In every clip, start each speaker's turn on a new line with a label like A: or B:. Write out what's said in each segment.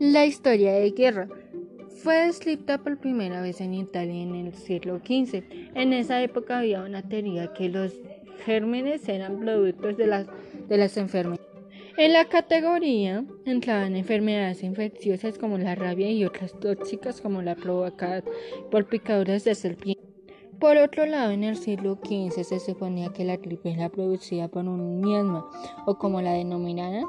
A: La historia de guerra fue descrita por primera vez en Italia en el siglo XV. En esa época había una teoría que los gérmenes eran productos de las, de las enfermedades. En la categoría entraban enfermedades infecciosas como la rabia y otras tóxicas como la provocada por picaduras de serpiente. Por otro lado, en el siglo XV se suponía que la gripe la producida por un miasma o como la denominaban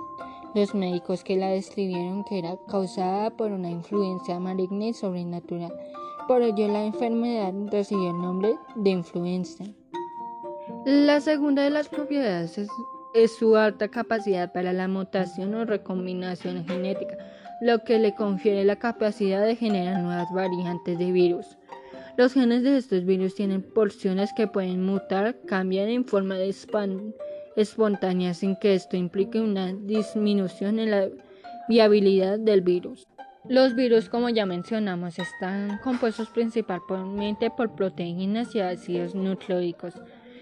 A: los médicos que la describieron que era causada por una influencia maligna y sobrenatural. Por ello la enfermedad recibió el nombre de influenza. La segunda de las propiedades es, su alta capacidad para la mutación o recombinación genética, lo que le confiere la capacidad de generar nuevas variantes de virus. Los genes de estos virus tienen porciones que pueden mutar, cambiar en forma de espontánea sin que esto implique una disminución en la viabilidad del virus. Los virus, como ya mencionamos, están compuestos principalmente por proteínas y ácidos nucleicos.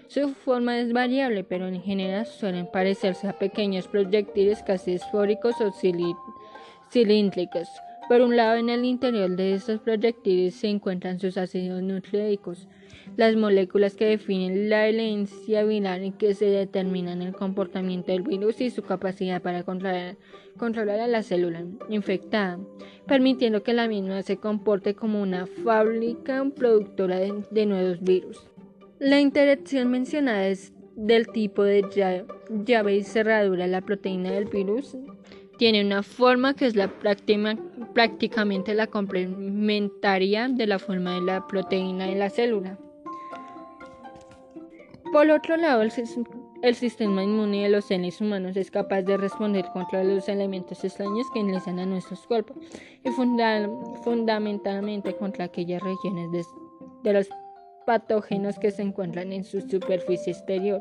A: Su forma es variable, pero en general suelen parecerse a pequeños proyectiles casi esfóricos o cilíndricos. Por un lado, en el interior de estos proyectiles se encuentran sus ácidos nucleicos, las moléculas que definen la herencia viral y que se determinan el comportamiento del virus y su capacidad para controlar, controlar a la célula infectada, permitiendo que la misma se comporte como una fábrica productora de nuevos virus. La interacción mencionada es del tipo de llave y cerradura. La proteína del virus tiene una forma que es la prácticamente la complementaria de la forma de la proteína de la célula. Por otro lado, el, sistema inmune de los seres humanos es capaz de responder contra los elementos extraños que ingresan a nuestros cuerpos y fundamentalmente contra aquellas regiones de los patógenos que se encuentran en su superficie exterior.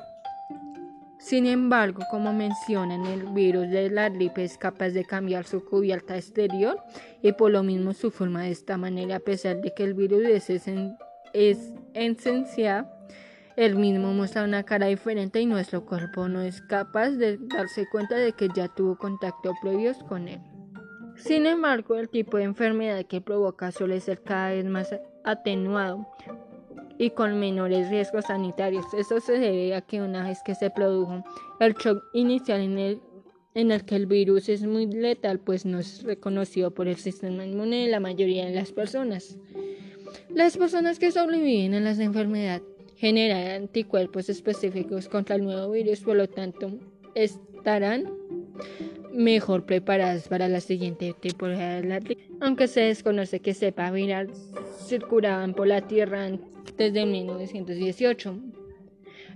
A: Sin embargo, como mencionan, el virus de la gripe es capaz de cambiar su cubierta exterior y por lo mismo su forma de esta manera, a pesar de que el virus es, es esencial, el mismo muestra una cara diferente y nuestro cuerpo no es capaz de darse cuenta de que ya tuvo contacto previos con él. Sin embargo, el tipo de enfermedad que provoca suele ser cada vez más atenuado, y con menores riesgos sanitarios. Esto se debe a que una vez que se produjo el shock inicial en el, en el que el virus es muy letal, pues no es reconocido por el sistema inmune de la mayoría de las personas. Las personas que sobreviven a las enfermedades generan anticuerpos específicos contra el nuevo virus, por lo tanto, estarán mejor preparadas para la siguiente temporada de la aunque se desconoce que sepa viral circulaban por la Tierra desde 1918.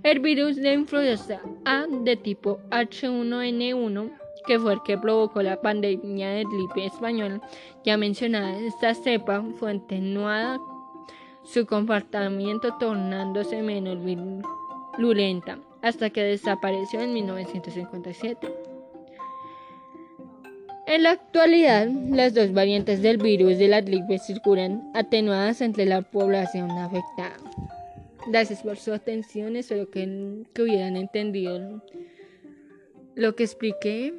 A: El virus de influenza A de tipo H1N1, que fue el que provocó la pandemia de gripe española, ya mencionada, esta cepa fue atenuada su comportamiento tornándose menos virulenta hasta que desapareció en 1957. En la actualidad, las dos variantes del virus de la gripe circulan atenuadas entre la población afectada. Gracias por su atención, espero que, que hubieran entendido lo que expliqué.